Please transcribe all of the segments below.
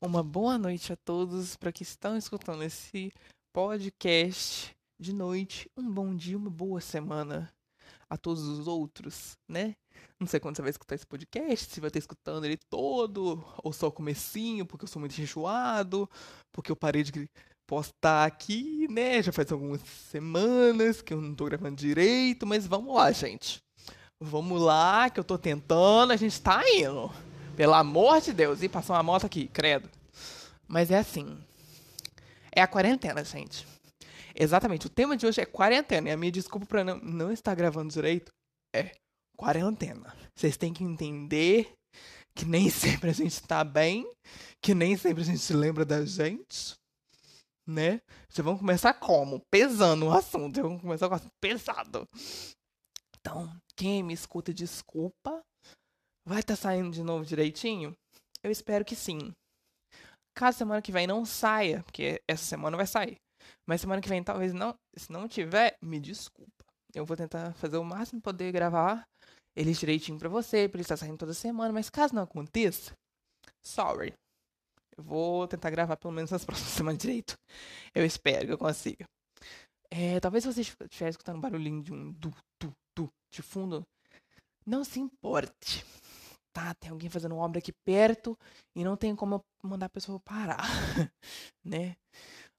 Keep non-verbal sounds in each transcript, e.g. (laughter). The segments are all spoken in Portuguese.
uma boa noite a todos para que estão escutando esse podcast de noite. Um bom dia, uma boa semana a todos os outros, né? Não sei quando você vai escutar esse podcast, se vai estar escutando ele todo, ou só o comecinho, porque eu sou muito enjoado, porque eu parei de postar aqui, né? Já faz algumas semanas que eu não tô gravando direito, mas vamos lá, gente. Vamos lá, que eu tô tentando, a gente tá indo. Pelo amor de Deus. E passou uma moto aqui, credo. Mas é assim. É a quarentena, gente. Exatamente. O tema de hoje é quarentena. E a minha desculpa pra não, não estar gravando direito é quarentena. Vocês têm que entender que nem (laughs) sempre a gente tá bem, que nem sempre a gente se lembra da gente, né? Vocês vão começar como? Pesando o assunto. Vocês vão começar com o assunto pesado. Então, quem me escuta, desculpa. Vai estar tá saindo de novo direitinho? Eu espero que sim. Caso semana que vem não saia, porque essa semana vai sair. Mas semana que vem talvez não. Se não tiver, me desculpa. Eu vou tentar fazer o máximo poder gravar eles direitinho para você, pra ele estar saindo toda semana. Mas caso não aconteça, sorry. Eu vou tentar gravar pelo menos nas (laughs) próximas semanas direito. Eu espero que eu consiga. É, talvez você estiver escutando um barulhinho de um du, du, du de fundo. Não se importe tá, tem alguém fazendo obra aqui perto e não tem como eu mandar a pessoa parar, (laughs) né?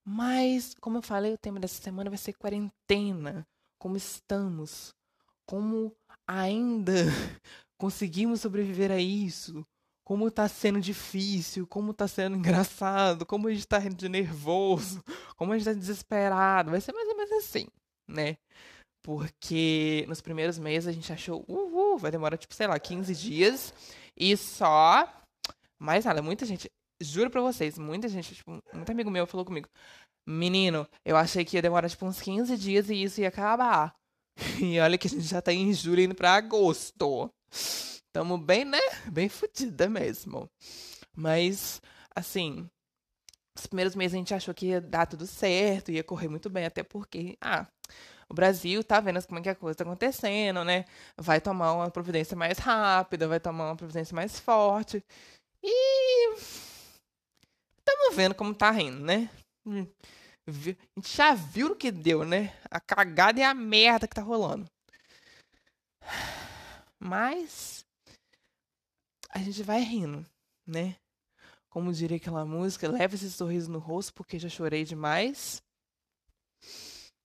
Mas, como eu falei, o tema dessa semana vai ser quarentena. Como estamos? Como ainda (laughs) conseguimos sobreviver a isso? Como tá sendo difícil, como tá sendo engraçado, como a gente tá de nervoso, como a gente tá desesperado. Vai ser mais ou menos assim, né? Porque nos primeiros meses a gente achou, uhul, vai demorar, tipo, sei lá, 15 dias. E só. Mais nada, muita gente. Juro pra vocês, muita gente, tipo, muito amigo meu falou comigo. Menino, eu achei que ia demorar, tipo, uns 15 dias e isso ia acabar. (laughs) E olha que a gente já tá em julho indo pra agosto. Tamo bem, né? Bem fodida mesmo. Mas, assim, os primeiros meses a gente achou que ia dar tudo certo, ia correr muito bem, até porque, ah, o Brasil tá vendo como é que a coisa tá acontecendo, né? Vai tomar uma providência mais rápida, vai tomar uma providência mais forte. E estamos vendo como tá rindo, né? A gente já viu o que deu, né? A cagada e a merda que tá rolando. Mas a gente vai rindo, né? Como diria aquela música, leva esse sorriso no rosto porque já chorei demais.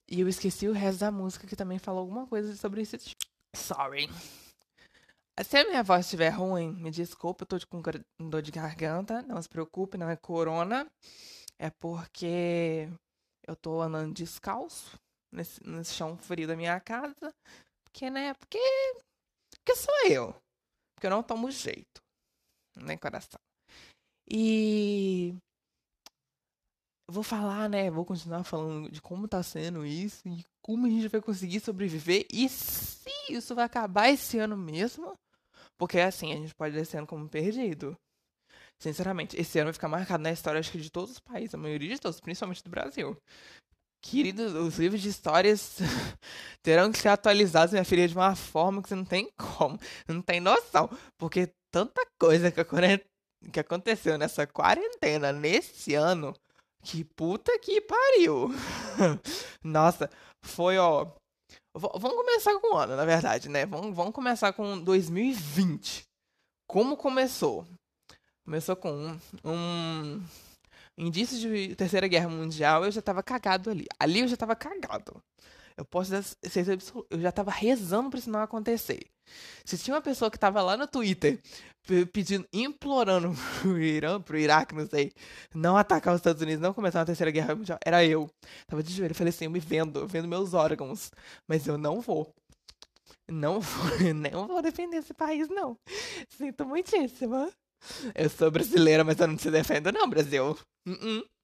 E eu esqueci o resto da música que também falou alguma coisa sobre isso. Sorry. Se a minha voz estiver ruim, me desculpa, eu tô com dor de garganta. Não se preocupe, não é corona. É porque eu tô andando descalço nesse, nesse chão frio da minha casa. Porque, né? Porque. Porque sou eu. Porque eu não tomo jeito. Né, coração? E vou falar, né? Vou continuar falando de como tá sendo isso e como a gente vai conseguir sobreviver e se isso vai acabar esse ano mesmo. Porque assim, a gente pode esse ano como perdido. Sinceramente, esse ano vai ficar marcado na história, acho que de todos os países, a maioria de todos, principalmente do Brasil. Queridos, os livros de histórias (laughs) terão que ser atualizados, minha filha, de uma forma que você não tem como, não tem noção. Porque tanta coisa que aconteceu nessa quarentena nesse ano que puta que pariu. (laughs) Nossa, foi, ó. V vamos começar com o ano, na verdade, né? Vamos, vamos começar com 2020. Como começou? Começou com um, um indício de Terceira Guerra Mundial, eu já tava cagado ali. Ali eu já tava cagado. Eu posso ser absoluto. Eu já tava rezando pra isso não acontecer. Se tinha uma pessoa que tava lá no Twitter pedindo, implorando (laughs) pro Irã, pro Iraque, não sei, não atacar os Estados Unidos, não começar uma terceira guerra mundial, era eu. Tava de joelho, falei assim, eu me vendo, eu vendo meus órgãos, mas eu não vou. Não (laughs) vou, não vou defender esse país, não. Sinto muitíssimo. Eu sou brasileira, mas eu não te defendo, não, Brasil. Uh -uh.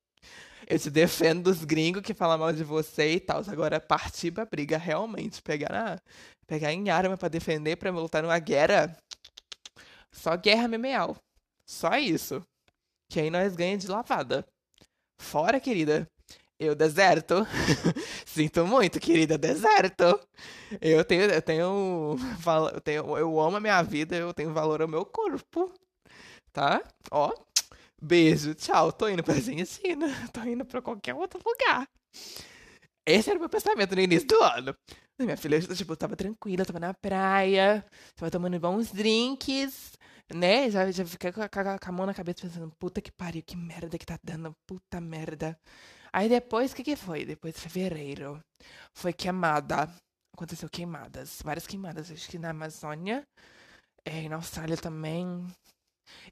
Eu te defendo dos gringos que falam mal de você e tal. Agora, partir pra briga realmente, pegar, na, pegar em arma para defender, pra lutar numa guerra. Só guerra memeal. Só isso. Que aí nós ganhamos de lavada. Fora, querida. Eu deserto. (laughs) Sinto muito, querida, deserto. Eu tenho, eu tenho, eu tenho, eu amo a minha vida, eu tenho valor ao meu corpo. Tá? Ó, Beijo, tchau. Tô indo pra Argentina. (laughs) Tô indo pra qualquer outro lugar. Esse era o meu pensamento no início do ano. Minha filha, tipo, tava tranquila, tava na praia, tava tomando bons drinks, né? Já, já fiquei com a, com a mão na cabeça pensando, puta que pariu, que merda que tá dando, puta merda. Aí depois, o que que foi? Depois, fevereiro, foi queimada. Aconteceu queimadas, várias queimadas, acho que na Amazônia, é, na Austrália também.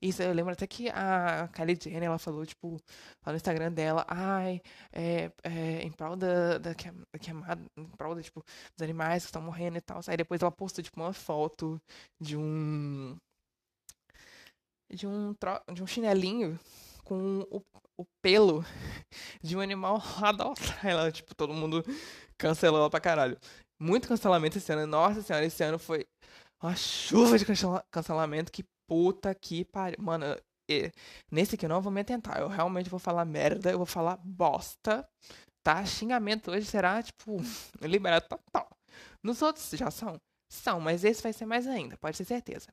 Isso, eu lembro até que a Kylie Jenner, ela falou, tipo, lá no Instagram dela, ai, é, é, em prol da, da, da queimada, em prol, da, tipo, dos animais que estão morrendo e tal. Aí depois ela postou, tipo, uma foto de um... De um, tro... de um chinelinho com o, o pelo (laughs) de um animal lá da. Tipo, todo mundo cancelou pra caralho. Muito cancelamento esse ano. Nossa senhora, esse ano foi uma chuva de cancelamento. Que puta que pariu. Mano, nesse aqui eu não vou me atentar. Eu realmente vou falar merda, eu vou falar bosta. Tá? Xingamento hoje será, tipo, (laughs) liberado total. Nos outros já são? São, mas esse vai ser mais ainda, pode ter certeza.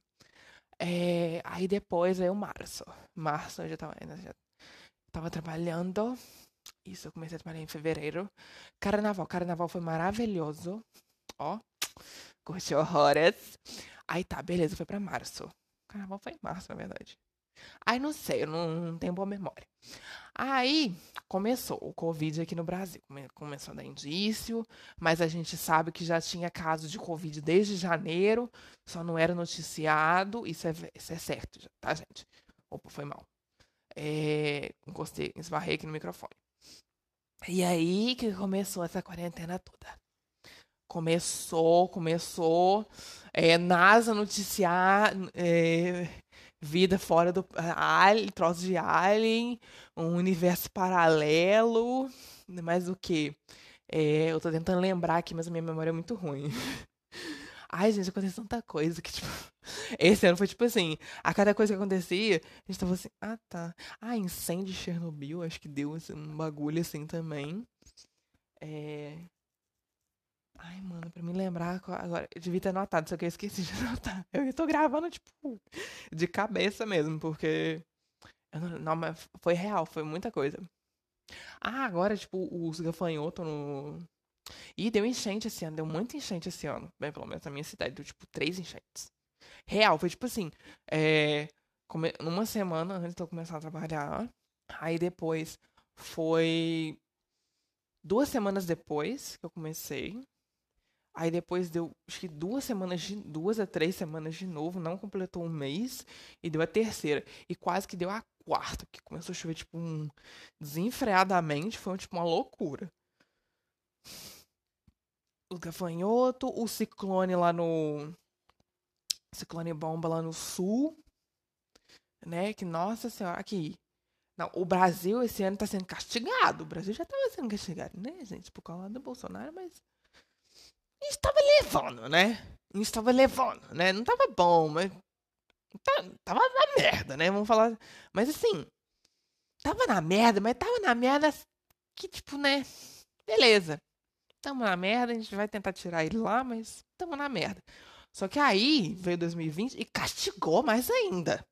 É, aí depois veio março. Março eu já tava, já tava trabalhando. Isso, eu comecei a trabalhar em fevereiro. Carnaval, carnaval foi maravilhoso. Ó, curti horrores. Aí tá, beleza, foi pra março. Carnaval foi em março, na verdade. Aí não sei, eu não, não tenho boa memória. Aí começou o Covid aqui no Brasil. Começou a dar indício, mas a gente sabe que já tinha caso de Covid desde janeiro, só não era noticiado. Isso é, isso é certo, tá, gente? Opa, foi mal. É, encostei, esbarrei aqui no microfone. E aí que começou essa quarentena toda. Começou, começou. É, NASA noticiar é, vida fora do. Alien, troço de Alien, um universo paralelo. Mais o que? É, eu tô tentando lembrar aqui, mas a minha memória é muito ruim. (laughs) Ai, gente, aconteceu tanta coisa que, tipo. (laughs) Esse ano foi tipo assim: a cada coisa que acontecia, a gente tava assim, ah tá. Ah, incêndio de Chernobyl, acho que deu assim, um bagulho assim também. É. Ai, mano, pra me lembrar agora, eu devia ter anotado, só que eu esqueci de (laughs) anotar. Eu tô gravando, tipo, de cabeça mesmo, porque. Não, não, mas foi real, foi muita coisa. Ah, agora, tipo, os gafanhotos no. E deu enchente esse ano, deu muita enchente esse ano. Bem, pelo menos na minha cidade, deu tipo três enchentes. Real, foi tipo assim. É, come... Numa semana antes de eu começar a trabalhar. Aí depois foi. Duas semanas depois que eu comecei. Aí depois deu, acho que duas semanas, de, duas a três semanas de novo, não completou um mês, e deu a terceira. E quase que deu a quarta, que começou a chover, tipo, um, desenfreadamente, foi tipo uma loucura. O gafanhoto, o ciclone lá no. Ciclone bomba lá no sul. Né? Que, nossa senhora, aqui. Não, o Brasil esse ano tá sendo castigado. O Brasil já tava sendo castigado, né, gente? Por causa do Bolsonaro, mas estava levando, né? estava levando, né? Não tava bom, mas. Tá, tava na merda, né? Vamos falar. Mas assim. Tava na merda, mas tava na merda que, tipo, né? Beleza. Tamo na merda, a gente vai tentar tirar ele lá, mas tamo na merda. Só que aí veio 2020 e castigou mais ainda.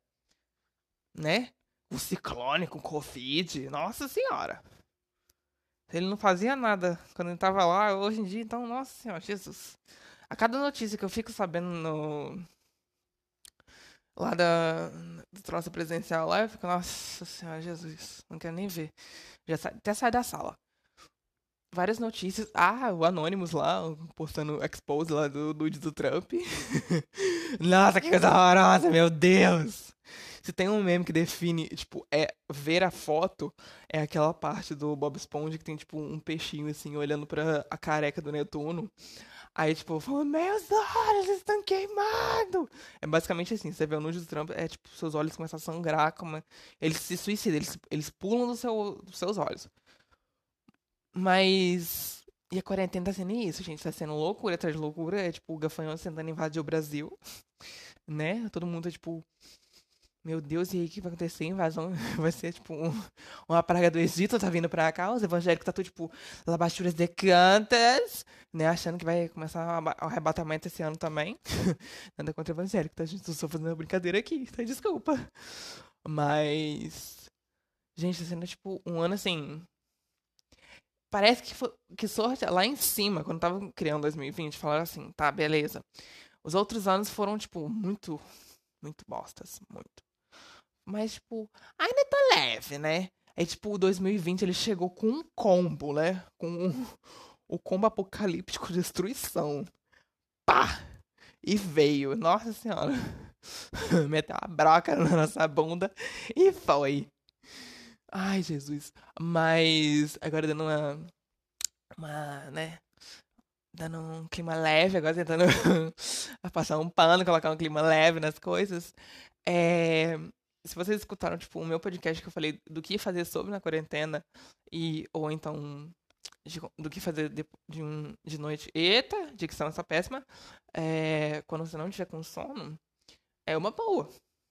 Né? O ciclone com Covid. Nossa senhora. Ele não fazia nada quando ele tava lá. Hoje em dia, então, nossa senhora, Jesus. A cada notícia que eu fico sabendo no. Lá da, do troço presencial lá, eu fico, nossa senhora, Jesus, não quero nem ver. Já sa... até sai da sala. Várias notícias. Ah, o Anonymous lá, postando expose lá do nude do Trump. (laughs) nossa, que coisa horrorosa, meu Deus! Se tem um meme que define, tipo, é ver a foto, é aquela parte do Bob Esponja que tem, tipo, um peixinho, assim, olhando pra a careca do Netuno. Aí, tipo, falando, meus olhos estão queimados. É basicamente assim, você vê o nude do Trump, é tipo, seus olhos começam a sangrar, como... eles se suicidam, eles, eles pulam do seu, dos seus olhos. Mas... E a quarentena tá sendo isso, gente, tá sendo loucura atrás de loucura, é tipo, o gafanhoto tentando invadir o Brasil, né? Todo mundo, é, tipo, meu Deus, e aí o que vai acontecer? Invasão (laughs) vai ser tipo um, uma praga do Egito, tá vindo pra cá. Os evangélicos tá tudo tipo labachuras de cantas, né? Achando que vai começar o arrebatamento esse ano também. (laughs) Nada contra evangélico, tá? Gente, só fazendo uma brincadeira aqui, tá? Desculpa. Mas. Gente, tá sendo, tipo, um ano assim. Parece que, foi, que sorte lá em cima, quando tava criando 2020, falaram assim, tá, beleza. Os outros anos foram, tipo, muito, muito bostas, muito. Mas, tipo, ainda tá leve, né? É tipo, o 2020 ele chegou com um combo, né? Com um, (laughs) o combo apocalíptico destruição. Pá! E veio, nossa senhora. (laughs) Meteu uma broca na nossa bunda e foi. Ai, Jesus. Mas agora dando uma. Uma, né? Dando um clima leve, agora tentando (laughs) passar um pano, colocar um clima leve nas coisas. É, se vocês escutaram, tipo, o meu podcast que eu falei do que fazer sobre na quarentena, e, ou então de, do que fazer de, de, um, de noite. Eita, dicção essa péssima. É, quando você não tiver com sono, é uma boa,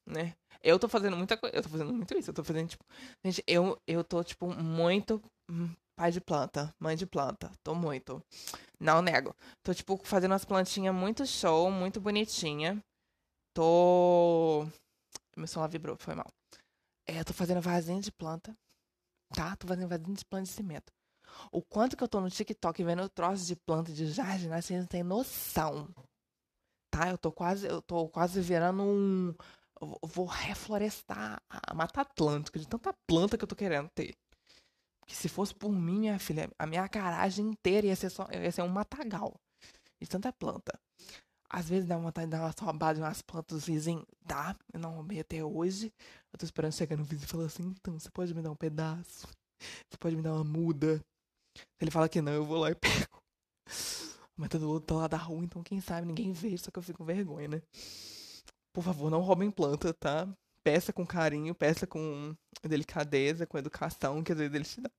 né? Eu tô fazendo muita coisa. Eu tô fazendo muito isso. Eu tô fazendo, tipo. Gente, eu, eu tô, tipo, muito pai de planta, mãe de planta. Tô muito. Não nego. Tô, tipo, fazendo umas plantinhas muito show, muito bonitinha. Tô. Meu celular vibrou, foi mal. É, eu tô fazendo vasinha de planta. Tá? Tô fazendo vasinha de planta de cimento. O quanto que eu tô no TikTok vendo troços de planta de jardim, vocês não tem noção. Tá? Eu tô quase, eu tô quase virando um vou reflorestar a Mata Atlântica de tanta planta que eu tô querendo ter. Que se fosse por mim, minha filha, a minha garagem inteira ia ser, só, ia ser um matagal. De tanta planta. Às vezes dá vontade de dar uma sobada de umas plantas vizinho. Dá, eu não roubei até hoje. Eu tô esperando chegar no vizinho e falar assim, então, você pode me dar um pedaço? Você pode me dar uma muda? Ele fala que não, eu vou lá e pego. Mas todo mundo tá lá da rua, então quem sabe ninguém vê, só que eu fico com vergonha, né? Por favor, não roubem planta, tá? Peça com carinho, peça com delicadeza, com educação, que às vezes eles te dão.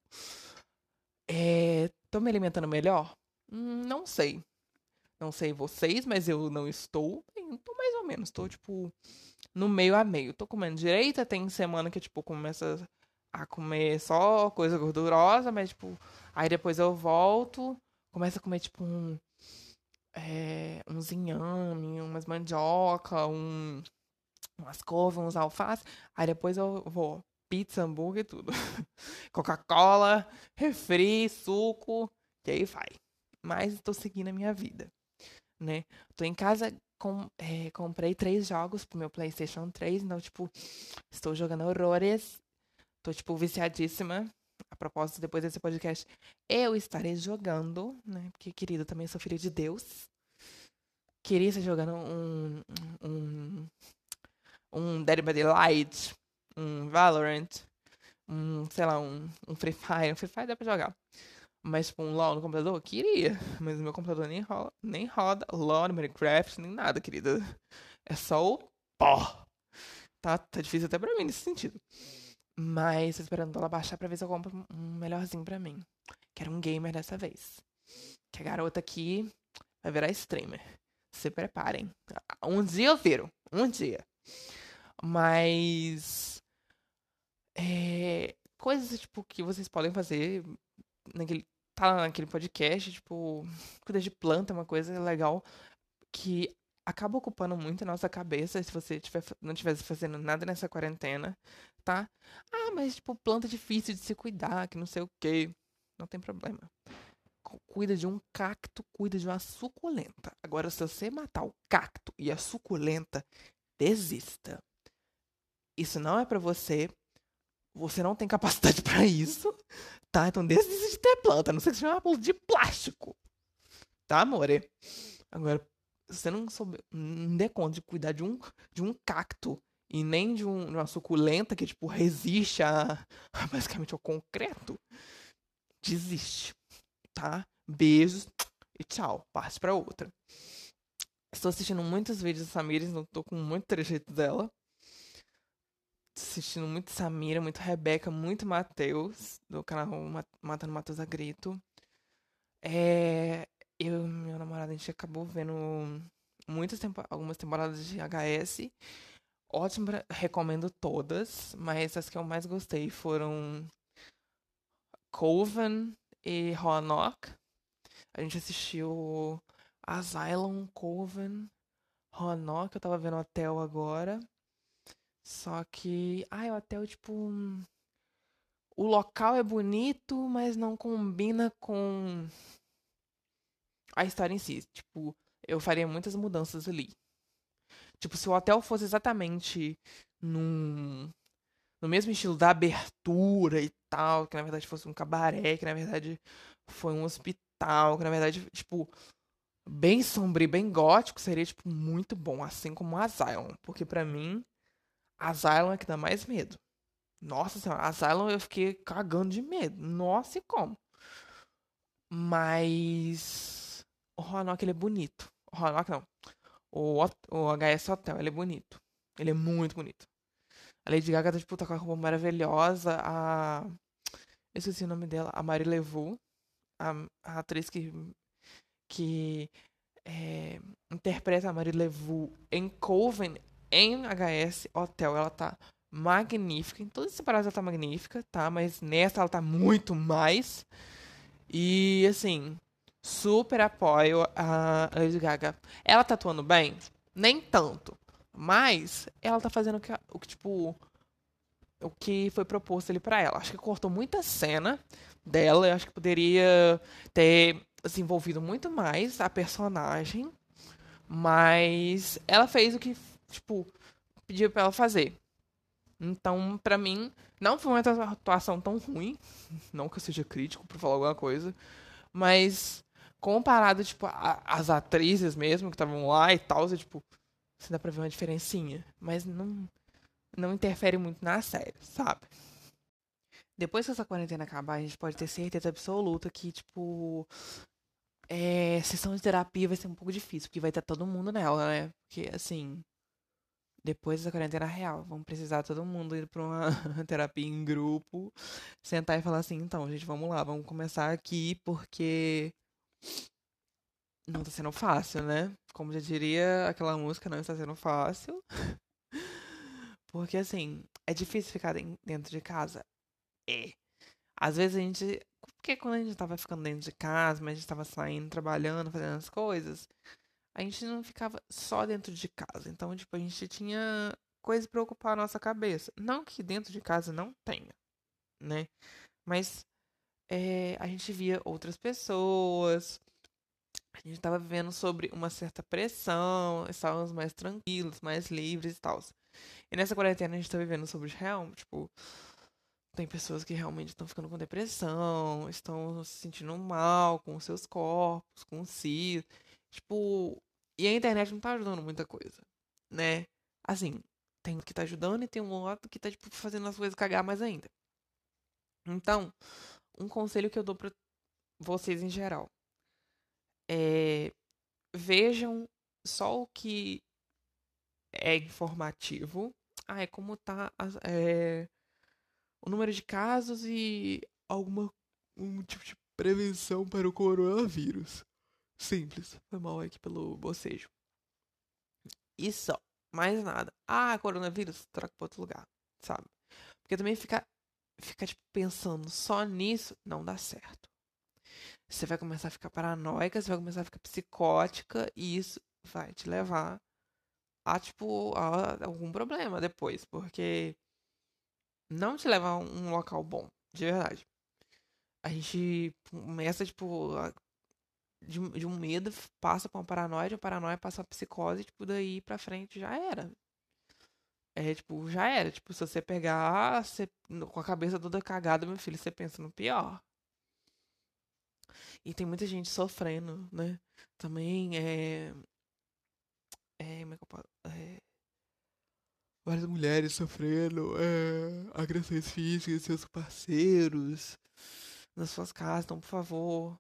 É, tô me alimentando melhor? Hum, não sei. Não sei vocês, mas eu não estou. Tô mais ou menos. Tô, tipo, no meio a meio. Tô comendo direita. Tem semana que, tipo, começa a comer só coisa gordurosa, mas, tipo, aí depois eu volto. Começo a comer, tipo, um é, uns inhame, umas mandioca, um, umas couves, uns alface. Aí depois eu vou pizza, hambúrguer e tudo. (laughs) Coca-Cola, refri, suco, e aí vai. Mas estou seguindo a minha vida, né? Tô em casa, com, é, comprei três jogos pro meu PlayStation 3, então, tipo, estou jogando horrores. Tô, tipo, viciadíssima a propósito, depois desse podcast, eu estarei jogando, né? Porque, querido, também sou filho de Deus. Queria estar jogando um. Um. Um Dead by Daylight, um Valorant, um, sei lá, um, um Free Fire. Um Free Fire dá pra jogar. Mas, tipo, um LOL no computador? Queria. Mas o meu computador nem rola, nem roda LOL, Minecraft, nem nada, querida. É só o pó. Tá, tá difícil até pra mim nesse sentido. Mas tô esperando ela baixar pra ver se eu compro um melhorzinho pra mim. Quero um gamer dessa vez. Que a garota aqui vai virar streamer. Se preparem. Um dia eu viro. Um dia. Mas. É, coisas, tipo, que vocês podem fazer naquele. Tá naquele podcast, tipo, cuidar de planta é uma coisa legal que acaba ocupando muito a nossa cabeça se você tiver, não estivesse fazendo nada nessa quarentena, tá? Ah, mas tipo, planta difícil de se cuidar, que não sei o quê. Não tem problema. Cuida de um cacto, cuida de uma suculenta. Agora, se você matar o cacto e a suculenta, desista. Isso não é para você. Você não tem capacidade (laughs) para isso, tá? Então desista de ter planta, a não sei seja uma planta de plástico. Tá, amore? Agora, se você não souber, não der conta de cuidar de um, de um cacto e nem de, um, de uma suculenta que, tipo, resiste a, basicamente ao concreto, desiste, tá? Beijos e tchau. Parte pra outra. Estou assistindo muitos vídeos da Samira, não tô com muito trejeito dela. Assistindo muito Samira, muito Rebeca, muito Matheus, do canal Matando Matheus a Grito. É, eu e meu namorado, a gente acabou vendo muitas tempo algumas temporadas de HS. Ótimo, recomendo todas, mas as que eu mais gostei foram Coven e Roanoke. A gente assistiu Asylum, Coven, Roanoke, eu tava vendo Hotel agora. Só que, ai, o Hotel, tipo, o local é bonito, mas não combina com a história em si. Tipo, eu faria muitas mudanças ali. Tipo, se o hotel fosse exatamente num, no mesmo estilo da abertura e tal, que na verdade fosse um cabaré, que na verdade foi um hospital, que na verdade, tipo, bem sombrio, bem gótico, seria, tipo, muito bom, assim como Asylum. Porque para mim, Asylum é que dá mais medo. Nossa senhora, Asylum eu fiquei cagando de medo. Nossa, e como? Mas. O Roanoke, ele é bonito. O não. O, o HS Hotel, ele é bonito. Ele é muito bonito. A Lady Gaga tá, tipo, tá com a roupa maravilhosa. A. Eu esqueci o nome dela. A Marie Levu. A, a atriz que. Que. É, interpreta a Marie Levu em Coven em HS Hotel. Ela tá magnífica. Em todas as temporadas ela tá magnífica, tá? Mas nessa ela tá muito mais. E assim, super apoio a Lady Gaga. Ela tá atuando bem? Nem tanto. Mas ela tá fazendo o que, o que tipo. O que foi proposto ali para ela. Acho que cortou muita cena dela. Eu acho que poderia ter desenvolvido muito mais a personagem. Mas ela fez o que, tipo, pediu pra ela fazer. Então, para mim, não foi uma atuação tão ruim. (laughs) Não que eu seja crítico por falar alguma coisa. Mas, comparado, tipo, às atrizes mesmo que estavam lá e tal, você, tipo, você dá pra ver uma diferencinha. Mas não, não interfere muito na série, sabe? Depois que essa quarentena acabar, a gente pode ter certeza absoluta que, tipo, é, sessão de terapia vai ser um pouco difícil, porque vai estar todo mundo nela, né? Porque, assim, depois da quarentena real, vamos precisar todo mundo ir para uma (laughs) terapia em grupo, sentar e falar assim, então, gente, vamos lá, vamos começar aqui porque não tá sendo fácil, né? Como já diria aquela música, não está sendo fácil. (laughs) porque assim, é difícil ficar dentro de casa. É. Às vezes a gente, porque quando a gente tava ficando dentro de casa, mas a gente tava saindo, trabalhando, fazendo as coisas, a gente não ficava só dentro de casa. Então, tipo, a gente tinha coisas para ocupar a nossa cabeça. Não que dentro de casa não tenha, né? Mas é, a gente via outras pessoas. A gente estava vivendo sobre uma certa pressão, estávamos mais tranquilos, mais livres e tal. E nessa quarentena a gente está vivendo sobre real, tipo, tem pessoas que realmente estão ficando com depressão, estão se sentindo mal com seus corpos, com si. Tipo, e a internet não tá ajudando muita coisa, né? Assim, tem um que tá ajudando e tem um outro que tá, tipo, fazendo as coisas cagar mais ainda. Então, um conselho que eu dou pra vocês em geral é vejam só o que é informativo. Ah, é como tá é, o número de casos e alguma um tipo de prevenção para o coronavírus. Simples. Foi mal aqui pelo bocejo. E só. Mais nada. Ah, coronavírus, troca pra outro lugar. Sabe? Porque também ficar fica, tipo, pensando só nisso não dá certo. Você vai começar a ficar paranoica, você vai começar a ficar psicótica e isso vai te levar a, tipo, a algum problema depois. Porque não te leva a um local bom, de verdade. A gente começa, tipo, a de, de um medo passa pra uma paranoia, de uma paranoia passa pra psicose, e, tipo, daí pra frente já era. É, tipo, já era. Tipo, se você pegar você, com a cabeça toda cagada, meu filho, você pensa no pior. E tem muita gente sofrendo, né? Também é. É. Como é que eu posso. É, várias mulheres sofrendo é, agressões físicas de seus parceiros nas suas casas. Então, por favor,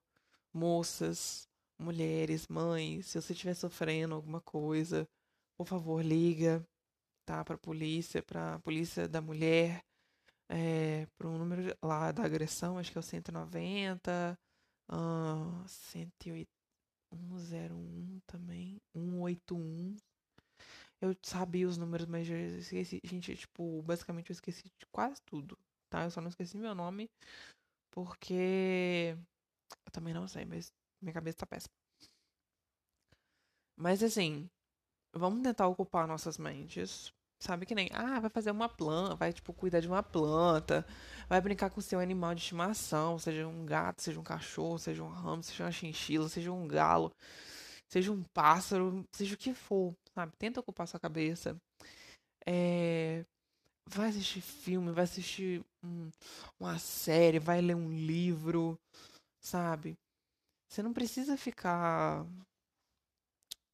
moças, mulheres, mães, se você estiver sofrendo alguma coisa, por favor, liga, tá? Pra polícia, pra polícia da mulher, é, para um número lá da agressão, acho que é o 190, uh, 108, 101 também, 181. Eu sabia os números, mas eu esqueci. Gente, tipo, basicamente eu esqueci de quase tudo, tá? Eu só não esqueci meu nome, porque eu também não sei, mas minha cabeça tá péssima. Mas assim, vamos tentar ocupar nossas mentes, Sabe que nem, ah, vai fazer uma planta, vai, tipo, cuidar de uma planta, vai brincar com seu animal de estimação, seja um gato, seja um cachorro, seja um ramo, seja uma chinchila, seja um galo, seja um pássaro, seja o que for, sabe? Tenta ocupar sua cabeça. É... Vai assistir filme, vai assistir um, uma série, vai ler um livro, sabe? Você não precisa ficar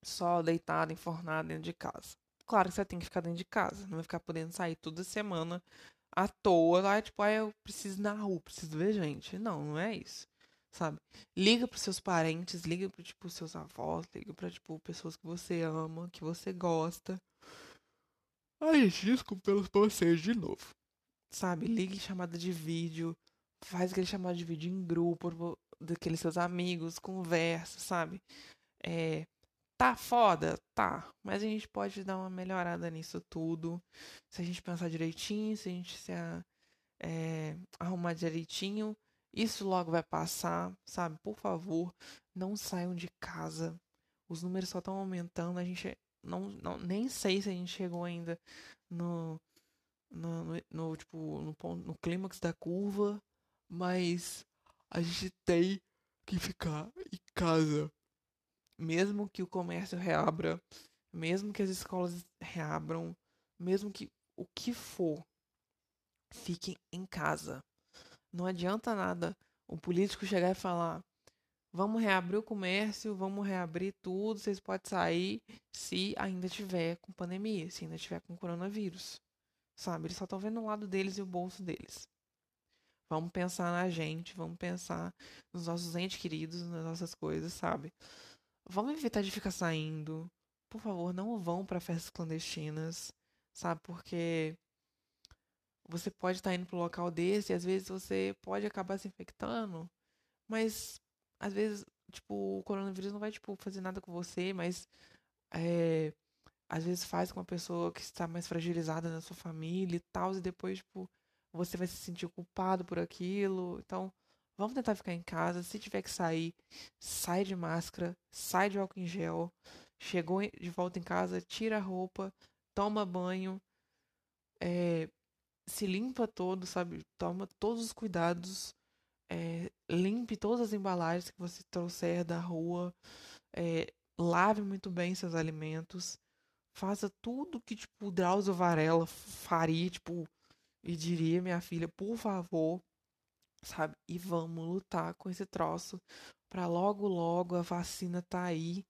só deitado, enfornado dentro de casa. Claro que você tem que ficar dentro de casa, não vai ficar podendo sair toda semana à toa, lá, tipo, ah, eu preciso ir na rua, preciso ver gente. Não, não é isso. Sabe? Liga pros seus parentes, liga para tipo, seus avós, liga pra, tipo, pessoas que você ama, que você gosta. Ai, desculpa pelos vocês de novo. Sabe? Ligue chamada de vídeo, faz aquele chamado de vídeo em grupo, daqueles seus amigos, conversa, sabe? É, Tá foda? Tá. Mas a gente pode dar uma melhorada nisso tudo. Se a gente pensar direitinho, se a gente se é, arrumar direitinho, isso logo vai passar, sabe? Por favor, não saiam de casa. Os números só estão aumentando. A gente não, não nem sei se a gente chegou ainda no no, no, no tipo no, no clímax da curva, mas a gente tem que ficar em casa mesmo que o comércio reabra, mesmo que as escolas reabram, mesmo que o que for, fiquem em casa. Não adianta nada o político chegar e falar: vamos reabrir o comércio, vamos reabrir tudo, vocês podem sair se ainda tiver com pandemia, se ainda tiver com coronavírus. Sabe? Eles só estão vendo o lado deles e o bolso deles. Vamos pensar na gente, vamos pensar nos nossos entes queridos, nas nossas coisas, sabe? Vamos evitar de ficar saindo. Por favor, não vão para festas clandestinas, sabe? Porque você pode estar indo para um local desse e às vezes você pode acabar se infectando, mas às vezes, tipo, o coronavírus não vai, tipo, fazer nada com você, mas é, às vezes faz com uma pessoa que está mais fragilizada na sua família e tal, e depois, tipo, você vai se sentir culpado por aquilo. Então, Vamos tentar ficar em casa. Se tiver que sair, sai de máscara, sai de álcool em gel. Chegou de volta em casa, tira a roupa, toma banho, é, se limpa todo, sabe? Toma todos os cuidados. É, limpe todas as embalagens que você trouxer da rua. É, lave muito bem seus alimentos. Faça tudo que, tipo, o Drauzio Varela faria, tipo, e diria, minha filha, por favor, sabe? E vamos lutar com esse troço para logo logo a vacina tá aí.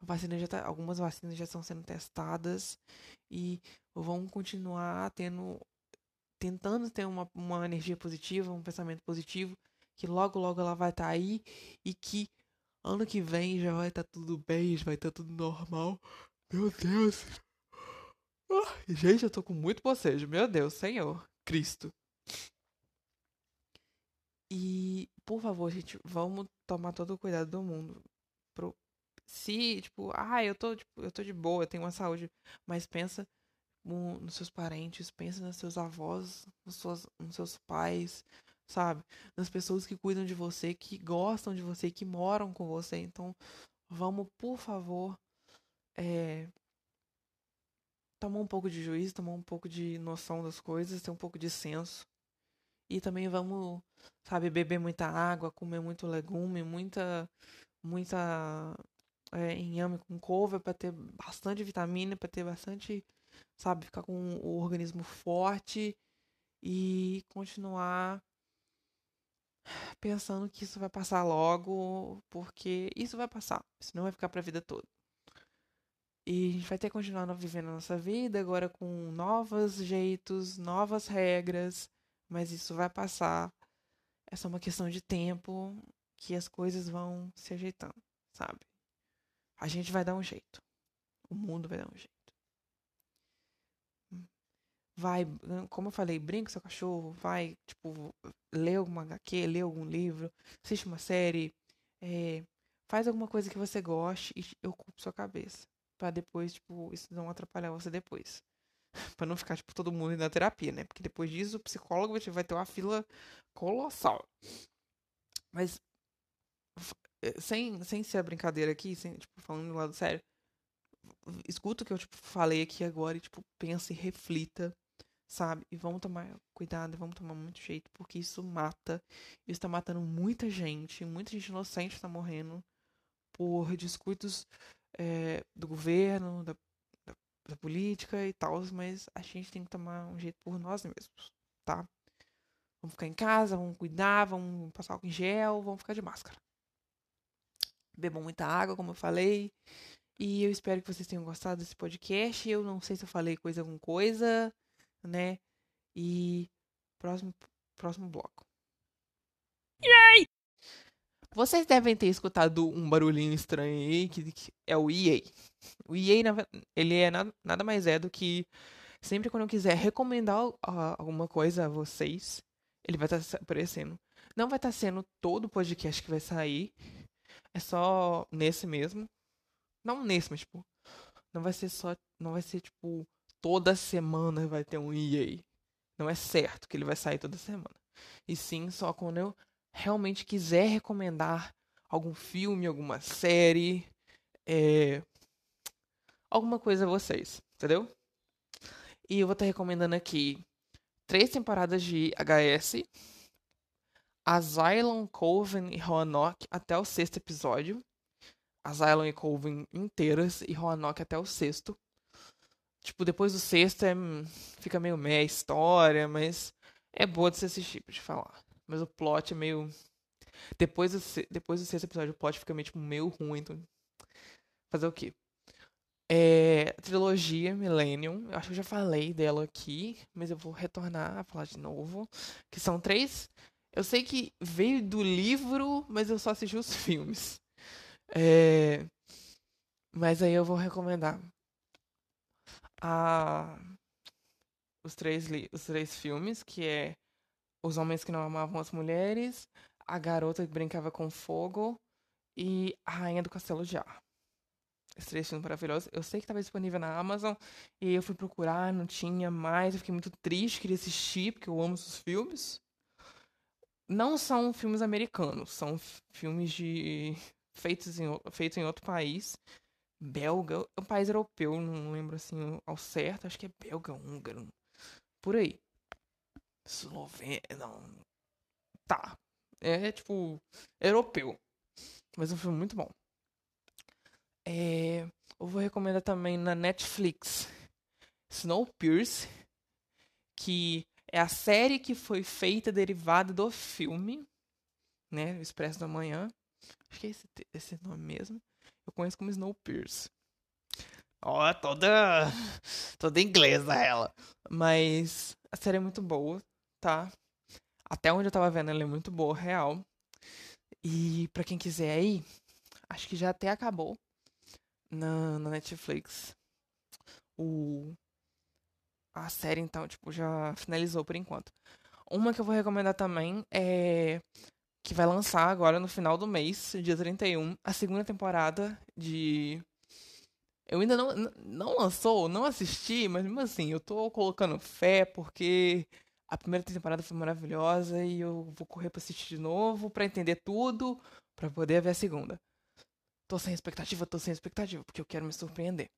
A vacina já tá, algumas vacinas já estão sendo testadas e vão continuar tendo tentando ter uma, uma energia positiva, um pensamento positivo, que logo logo ela vai estar tá aí e que ano que vem já vai estar tá tudo bem, já vai estar tá tudo normal. Meu Deus. Gente, eu tô com muito bocejo. Meu Deus, Senhor, Cristo. E, por favor, gente, vamos tomar todo o cuidado do mundo. Pro... Se, tipo, ah, eu tô, tipo, eu tô de boa, eu tenho uma saúde, mas pensa no, nos seus parentes, pensa nos seus avós, nos, nos seus pais, sabe? Nas pessoas que cuidam de você, que gostam de você, que moram com você. Então, vamos, por favor, é, tomar um pouco de juízo, tomar um pouco de noção das coisas, ter um pouco de senso. E também vamos, sabe, beber muita água, comer muito legume, muita, muita é, inhame com couve para ter bastante vitamina, para ter bastante, sabe, ficar com o organismo forte e continuar pensando que isso vai passar logo, porque isso vai passar, senão vai ficar para a vida toda. E a gente vai ter que continuar vivendo a nossa vida agora com novos jeitos, novas regras, mas isso vai passar. É só uma questão de tempo que as coisas vão se ajeitando, sabe? A gente vai dar um jeito. O mundo vai dar um jeito. Vai, como eu falei, brinca com seu cachorro, vai, tipo, lê alguma HQ, lê algum livro, assiste uma série, é, faz alguma coisa que você goste e ocupe sua cabeça. Para depois, tipo, isso não atrapalhar você depois (laughs) para não ficar, tipo, todo mundo indo na terapia, né? Porque depois disso o psicólogo vai ter uma fila colossal. Mas, eh, sem, sem ser a brincadeira aqui, sem, tipo, falando do lado sério, escuta o que eu tipo, falei aqui agora e tipo, pensa e reflita, sabe? E vamos tomar cuidado, vamos tomar muito jeito, porque isso mata. Isso tá matando muita gente, muita gente inocente tá morrendo por discursos é, do governo, da, da, da política e tal, mas a gente tem que tomar um jeito por nós mesmos, tá? Vamos ficar em casa, vamos cuidar, vamos passar álcool em gel, vamos ficar de máscara. Bebam muita água, como eu falei. E eu espero que vocês tenham gostado desse podcast. Eu não sei se eu falei coisa com coisa, né? E próximo, próximo bloco. Vocês devem ter escutado um barulhinho estranho aí, que, que é o EA. O EA, ele é nada, nada mais é do que sempre quando eu quiser recomendar alguma coisa a vocês, ele vai estar tá aparecendo. Não vai estar tá sendo todo o podcast que vai sair, é só nesse mesmo. Não nesse, mas tipo, não vai ser só, não vai ser tipo toda semana vai ter um EA. Não é certo que ele vai sair toda semana. E sim, só quando eu realmente quiser recomendar algum filme, alguma série, é, alguma coisa a vocês, entendeu? E eu vou estar recomendando aqui três temporadas de HS, Asylum, Coven e Roanoke até o sexto episódio. Asylum e Coven inteiras e Roanoke até o sexto. Tipo, depois do sexto é, fica meio meia história, mas é boa de se assistir, pra te falar. Mas o plot é meio. Depois do, depois do sexto episódio, o plot fica meio, tipo, meio ruim. Então... Fazer o quê? É, trilogia Millennium, eu acho que eu já falei dela aqui, mas eu vou retornar a falar de novo. Que são três. Eu sei que veio do livro, mas eu só assisti os (laughs) filmes. É, mas aí eu vou recomendar a, os, três, os três filmes, que é Os Homens que Não Amavam as Mulheres, A Garota que Brincava com Fogo e A Rainha do Castelo de Ar. Esses três filmes maravilhosos. Eu sei que estava disponível na Amazon e eu fui procurar, não tinha mais. Eu fiquei muito triste, queria assistir, porque eu amo os filmes. Não são filmes americanos, são filmes de (laughs) feitos em, feitos em outro país. Belga, é um país europeu, não lembro assim ao certo, acho que é belga, húngaro. Por aí. Eslovênia, não. Tá. É tipo europeu. Mas é um filme muito bom. É, eu vou recomendar também na Netflix Snowpiercer, que é a série que foi feita derivada do filme, né? O Expresso da Manhã. Acho que é esse, esse nome mesmo. Eu conheço como Snowpiercer. Ó, oh, toda. toda inglesa ela. Mas a série é muito boa, tá? Até onde eu tava vendo, ela é muito boa, real. E para quem quiser aí, acho que já até acabou na, na Netflix. O, a série, então, tipo, já finalizou por enquanto. Uma que eu vou recomendar também é que vai lançar agora no final do mês, dia 31, a segunda temporada de. Eu ainda não, não lançou, não assisti, mas mesmo assim, eu tô colocando fé porque a primeira temporada foi maravilhosa e eu vou correr pra assistir de novo, para entender tudo, para poder ver a segunda. Tô sem expectativa, tô sem expectativa, porque eu quero me surpreender.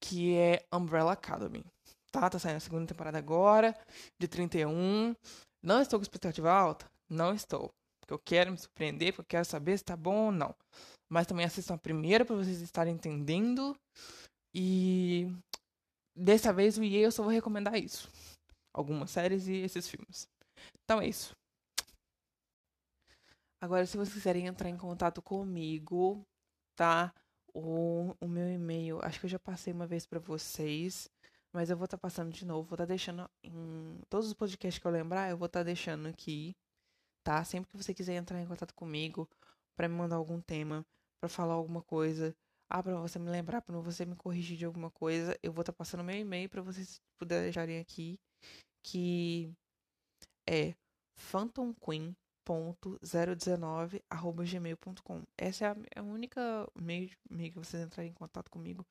Que é Umbrella Academy. Tá, tá saindo a segunda temporada agora, de 31. Não estou com expectativa alta? Não estou. Porque eu quero me surpreender, porque eu quero saber se tá bom ou não. Mas também assistam a primeira para vocês estarem entendendo. E dessa vez o EA eu só vou recomendar isso. Algumas séries e esses filmes. Então é isso. Agora, se vocês quiserem entrar em contato comigo, tá? O, o meu e-mail, acho que eu já passei uma vez para vocês, mas eu vou estar tá passando de novo. Vou estar tá deixando em todos os podcasts que eu lembrar, eu vou estar tá deixando aqui, tá? Sempre que você quiser entrar em contato comigo para me mandar algum tema, para falar alguma coisa, ah, para você me lembrar, para você me corrigir de alguma coisa, eu vou estar tá passando meu e-mail para vocês puderem deixarem aqui, que é Phantom Queen 019@gmail.com. Essa é a, é a única meio, meio que vocês entrarem em contato comigo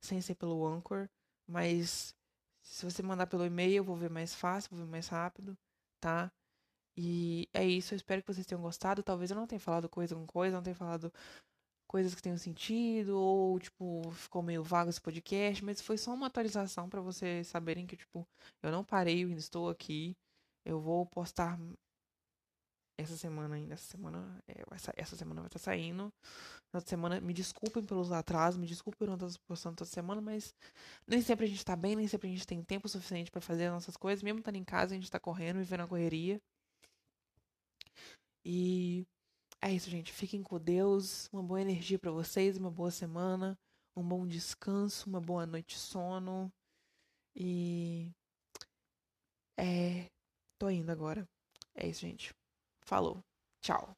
sem ser pelo Anchor, mas se você mandar pelo e-mail, eu vou ver mais fácil, vou ver mais rápido, tá? E é isso, eu espero que vocês tenham gostado. Talvez eu não tenha falado coisa com coisa, não tenha falado coisas que tenham sentido, ou, tipo, ficou meio vago esse podcast, mas foi só uma atualização para vocês saberem que, tipo, eu não parei, eu ainda estou aqui. Eu vou postar essa semana ainda. Essa semana, é, essa semana vai estar saindo. Essa semana, me desculpem pelos atrasos, me desculpem por não estar postando toda semana, mas nem sempre a gente tá bem, nem sempre a gente tem tempo suficiente para fazer as nossas coisas. Mesmo estando em casa, a gente tá correndo, vivendo a correria. E é isso, gente. Fiquem com Deus. Uma boa energia para vocês, uma boa semana, um bom descanso, uma boa noite de sono. E. É. Tô indo agora. É isso, gente. Falou. Tchau.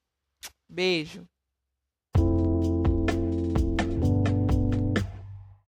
Beijo.